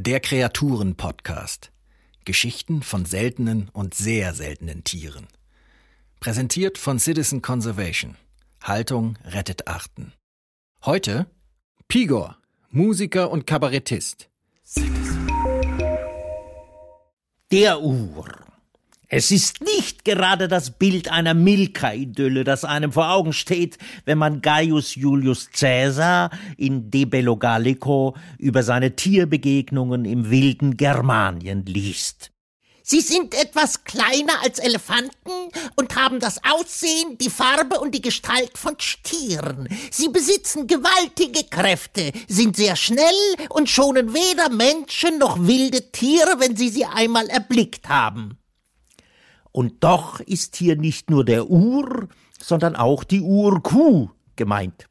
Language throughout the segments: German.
Der Kreaturen-Podcast. Geschichten von seltenen und sehr seltenen Tieren. Präsentiert von Citizen Conservation. Haltung rettet Arten. Heute Pigor, Musiker und Kabarettist. Der Uhr. Es ist nicht gerade das Bild einer Milka-Idylle, das einem vor Augen steht, wenn man Gaius Julius Caesar in De Bello Gallico über seine Tierbegegnungen im wilden Germanien liest. Sie sind etwas kleiner als Elefanten und haben das Aussehen, die Farbe und die Gestalt von Stieren. Sie besitzen gewaltige Kräfte, sind sehr schnell und schonen weder Menschen noch wilde Tiere, wenn sie sie einmal erblickt haben. Und doch ist hier nicht nur der Ur, sondern auch die Urkuh gemeint.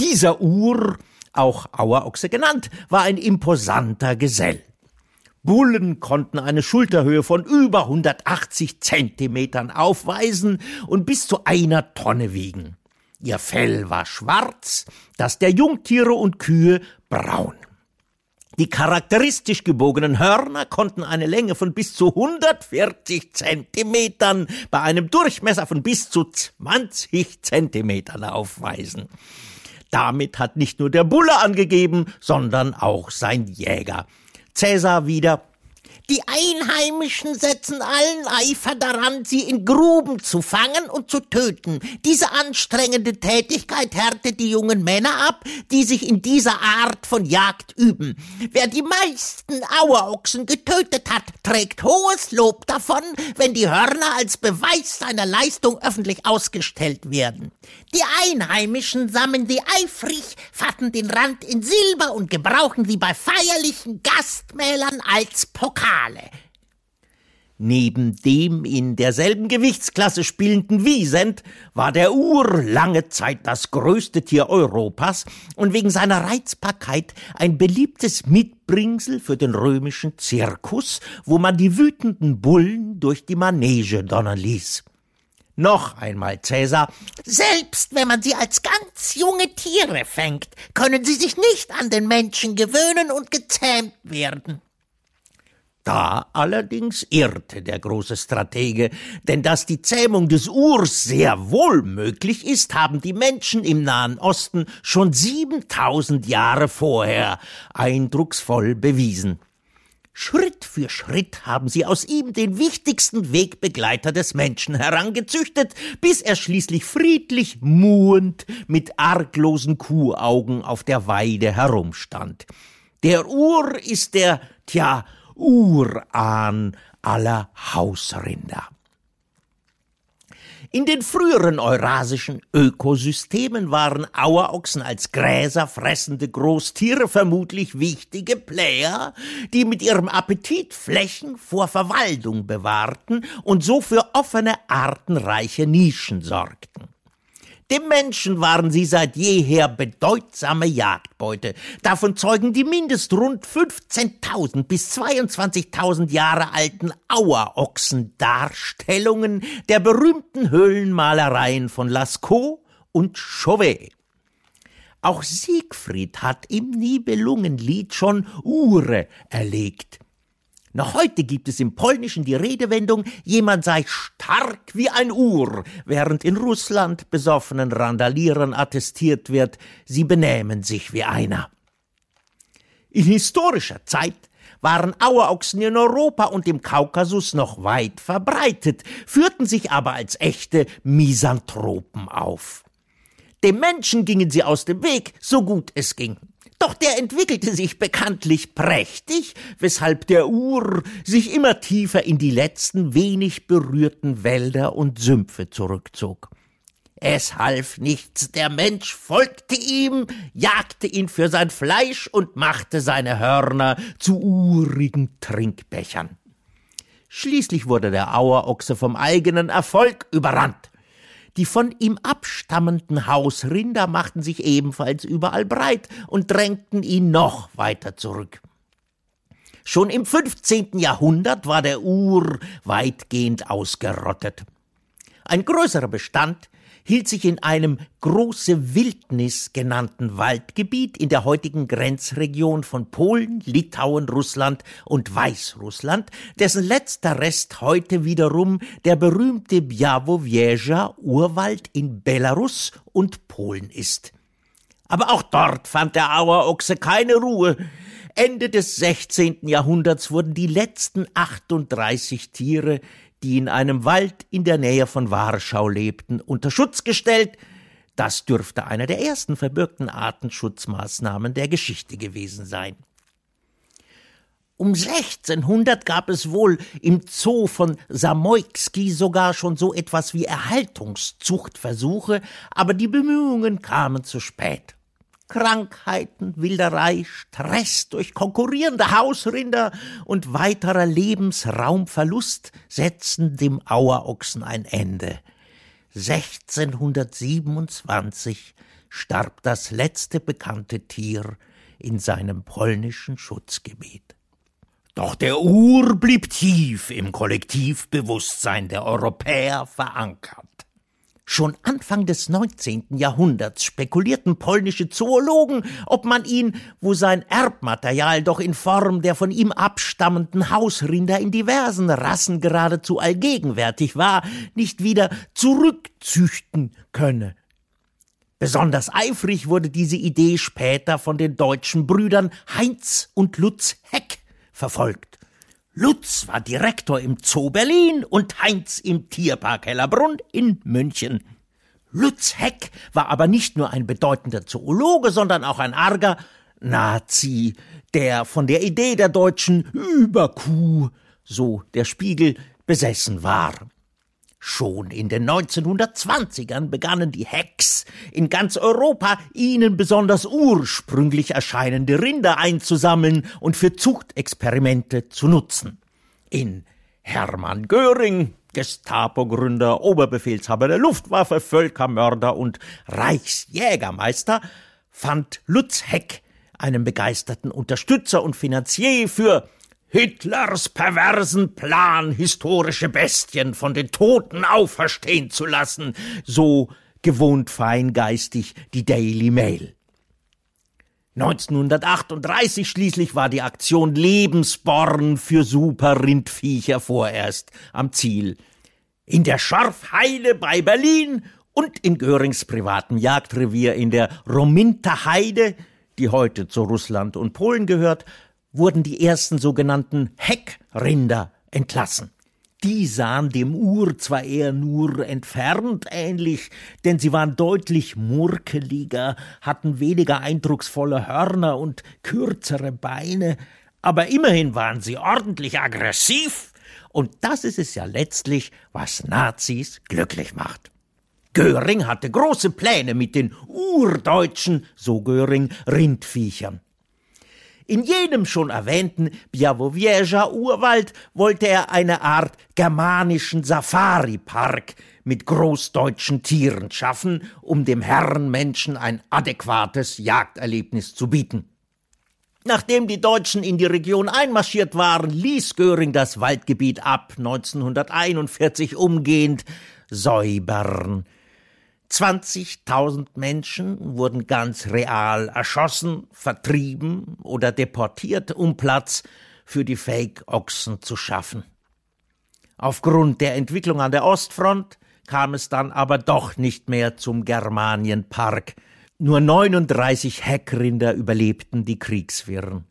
Dieser Ur, auch Auerochse genannt, war ein imposanter Gesell. Bullen konnten eine Schulterhöhe von über 180 Zentimetern aufweisen und bis zu einer Tonne wiegen. Ihr Fell war schwarz, das der Jungtiere und Kühe braun. Die charakteristisch gebogenen Hörner konnten eine Länge von bis zu 140 Zentimetern bei einem Durchmesser von bis zu 20 Zentimetern aufweisen. Damit hat nicht nur der Bulle angegeben, sondern auch sein Jäger. Cäsar wieder die Einheimischen setzen allen Eifer daran, sie in Gruben zu fangen und zu töten. Diese anstrengende Tätigkeit härtet die jungen Männer ab, die sich in dieser Art von Jagd üben. Wer die meisten Auerochsen getötet hat, trägt hohes Lob davon, wenn die Hörner als Beweis seiner Leistung öffentlich ausgestellt werden. Die Einheimischen sammeln sie eifrig, fatten den Rand in Silber und gebrauchen sie bei feierlichen Gastmählern als Pokal. Schale. Neben dem in derselben Gewichtsklasse spielenden Wiesent war der Ur lange Zeit das größte Tier Europas und wegen seiner Reizbarkeit ein beliebtes Mitbringsel für den römischen Zirkus, wo man die wütenden Bullen durch die Manege donnern ließ. Noch einmal, Cäsar. Selbst wenn man sie als ganz junge Tiere fängt, können sie sich nicht an den Menschen gewöhnen und gezähmt werden. Da allerdings irrte der große Stratege, denn dass die Zähmung des Urs sehr wohl möglich ist, haben die Menschen im Nahen Osten schon siebentausend Jahre vorher eindrucksvoll bewiesen. Schritt für Schritt haben sie aus ihm den wichtigsten Wegbegleiter des Menschen herangezüchtet, bis er schließlich friedlich muhend mit arglosen Kuhaugen auf der Weide herumstand. Der Ur ist der, tja, Urahn aller Hausrinder. In den früheren eurasischen Ökosystemen waren Auerochsen als Gräser fressende Großtiere vermutlich wichtige Player, die mit ihrem Appetit Flächen vor Verwaldung bewahrten und so für offene, artenreiche Nischen sorgten. Dem Menschen waren sie seit jeher bedeutsame Jagdbeute. Davon zeugen die mindest rund 15.000 bis 22.000 Jahre alten Auerochsen-Darstellungen der berühmten Höhlenmalereien von Lascaux und Chauvet. Auch Siegfried hat im Nibelungenlied schon Ure erlegt. Noch heute gibt es im Polnischen die Redewendung, jemand sei stark wie ein Uhr, während in Russland besoffenen Randalierern attestiert wird, sie benähmen sich wie einer. In historischer Zeit waren Auerochsen in Europa und im Kaukasus noch weit verbreitet, führten sich aber als echte Misanthropen auf. Dem Menschen gingen sie aus dem Weg, so gut es ging. Doch der entwickelte sich bekanntlich prächtig, weshalb der Ur sich immer tiefer in die letzten wenig berührten Wälder und Sümpfe zurückzog. Es half nichts, der Mensch folgte ihm, jagte ihn für sein Fleisch und machte seine Hörner zu urigen Trinkbechern. Schließlich wurde der Auerochse vom eigenen Erfolg überrannt. Die von ihm abstammenden Hausrinder machten sich ebenfalls überall breit und drängten ihn noch weiter zurück. Schon im 15. Jahrhundert war der Ur weitgehend ausgerottet. Ein größerer Bestand hielt sich in einem große Wildnis genannten Waldgebiet in der heutigen Grenzregion von Polen, Litauen, Russland und Weißrussland, dessen letzter Rest heute wiederum der berühmte Białowieża Urwald in Belarus und Polen ist. Aber auch dort fand der Auerochse keine Ruhe. Ende des 16. Jahrhunderts wurden die letzten 38 Tiere, die in einem Wald in der Nähe von Warschau lebten, unter Schutz gestellt. Das dürfte einer der ersten verbürgten Artenschutzmaßnahmen der Geschichte gewesen sein. Um 1600 gab es wohl im Zoo von Samoyski sogar schon so etwas wie Erhaltungszuchtversuche, aber die Bemühungen kamen zu spät. Krankheiten, Wilderei, Stress durch konkurrierende Hausrinder und weiterer Lebensraumverlust setzten dem Auerochsen ein Ende. 1627 starb das letzte bekannte Tier in seinem polnischen Schutzgebiet. Doch der Ur blieb tief im Kollektivbewusstsein der Europäer verankert. Schon Anfang des 19. Jahrhunderts spekulierten polnische Zoologen, ob man ihn, wo sein Erbmaterial doch in Form der von ihm abstammenden Hausrinder in diversen Rassen geradezu allgegenwärtig war, nicht wieder zurückzüchten könne. Besonders eifrig wurde diese Idee später von den deutschen Brüdern Heinz und Lutz Heck verfolgt. Lutz war Direktor im Zoo Berlin und Heinz im Tierpark Hellerbrunn in München. Lutz Heck war aber nicht nur ein bedeutender Zoologe, sondern auch ein arger Nazi, der von der Idee der deutschen Überkuh, so der Spiegel, besessen war. Schon in den 1920ern begannen die Hacks in ganz Europa, ihnen besonders ursprünglich erscheinende Rinder einzusammeln und für Zuchtexperimente zu nutzen. In Hermann Göring, Gestapo-Gründer, Oberbefehlshaber der Luftwaffe, Völkermörder und Reichsjägermeister, fand Lutz Heck einen begeisterten Unterstützer und Finanzier für Hitlers perversen Plan, historische Bestien von den Toten auferstehen zu lassen, so gewohnt feingeistig die Daily Mail. 1938 schließlich war die Aktion Lebensborn für Superrindviecher vorerst am Ziel. In der Schorfheide bei Berlin und in Görings privatem Jagdrevier in der Rominter Heide, die heute zu Russland und Polen gehört, wurden die ersten sogenannten Heckrinder entlassen. Die sahen dem Ur zwar eher nur entfernt ähnlich, denn sie waren deutlich murkeliger, hatten weniger eindrucksvolle Hörner und kürzere Beine, aber immerhin waren sie ordentlich aggressiv, und das ist es ja letztlich, was Nazis glücklich macht. Göring hatte große Pläne mit den urdeutschen, so Göring, Rindviechern. In jenem schon erwähnten Białowieża Urwald wollte er eine Art germanischen Safari-Park mit großdeutschen Tieren schaffen, um dem Herrenmenschen ein adäquates Jagderlebnis zu bieten. Nachdem die Deutschen in die Region einmarschiert waren, ließ Göring das Waldgebiet ab 1941 umgehend säubern. 20.000 Menschen wurden ganz real erschossen, vertrieben oder deportiert, um Platz für die Fake-Ochsen zu schaffen. Aufgrund der Entwicklung an der Ostfront kam es dann aber doch nicht mehr zum Germanienpark. Nur 39 Heckrinder überlebten die Kriegswirren.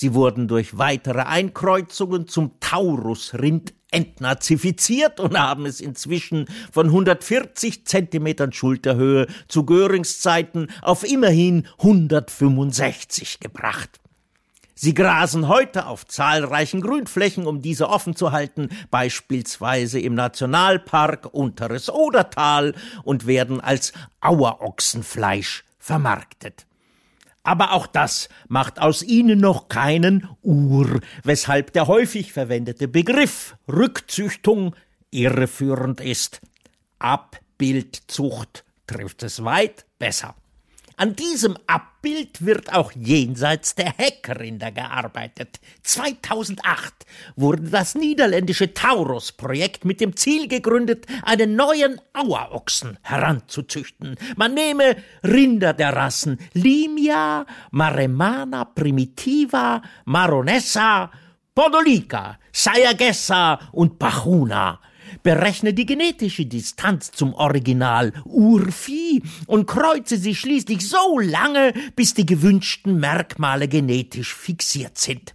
Sie wurden durch weitere Einkreuzungen zum Taurusrind entnazifiziert und haben es inzwischen von 140 Zentimetern Schulterhöhe zu Görings Zeiten auf immerhin 165 gebracht. Sie grasen heute auf zahlreichen Grünflächen, um diese offen zu halten, beispielsweise im Nationalpark Unteres Odertal und werden als Auerochsenfleisch vermarktet. Aber auch das macht aus ihnen noch keinen Ur, weshalb der häufig verwendete Begriff Rückzüchtung irreführend ist. Abbildzucht trifft es weit besser. An diesem Abbild wird auch jenseits der Heckrinder gearbeitet. 2008 wurde das niederländische Taurus-Projekt mit dem Ziel gegründet, einen neuen Auerochsen heranzuzüchten. Man nehme Rinder der Rassen Limia, Maremana primitiva, Maronessa, Podolica, Sayagessa und Pachuna berechne die genetische Distanz zum Original Urvieh und kreuze sie schließlich so lange, bis die gewünschten Merkmale genetisch fixiert sind.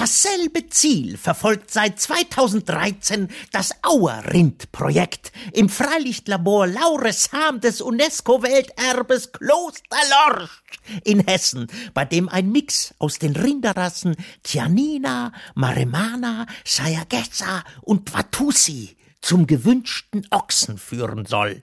Dasselbe Ziel verfolgt seit 2013 das Auerrind-Projekt im Freilichtlabor Lauresharm des UNESCO-Welterbes Kloster Lorsch in Hessen, bei dem ein Mix aus den Rinderrassen Chianina, Maremana, Sayagessa und Watusi zum gewünschten Ochsen führen soll.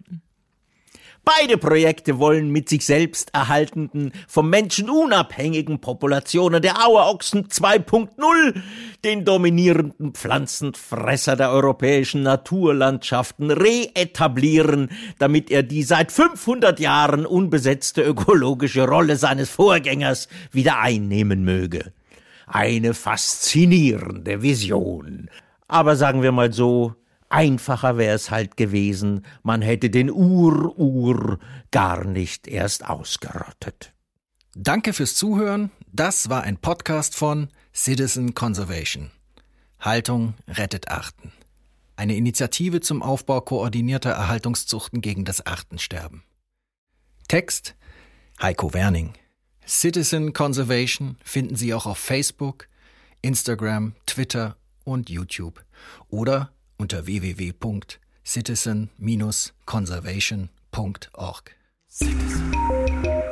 Beide Projekte wollen mit sich selbst erhaltenden, vom Menschen unabhängigen Populationen der Auerochsen 2.0 den dominierenden Pflanzenfresser der europäischen Naturlandschaften reetablieren, damit er die seit 500 Jahren unbesetzte ökologische Rolle seines Vorgängers wieder einnehmen möge. Eine faszinierende Vision. Aber sagen wir mal so, Einfacher wäre es halt gewesen, man hätte den Ur-Ur gar nicht erst ausgerottet. Danke fürs Zuhören. Das war ein Podcast von Citizen Conservation. Haltung rettet Arten. Eine Initiative zum Aufbau koordinierter Erhaltungszuchten gegen das Artensterben. Text Heiko Werning. Citizen Conservation finden Sie auch auf Facebook, Instagram, Twitter und YouTube oder unter www.citizen-conservation.org. Citizen.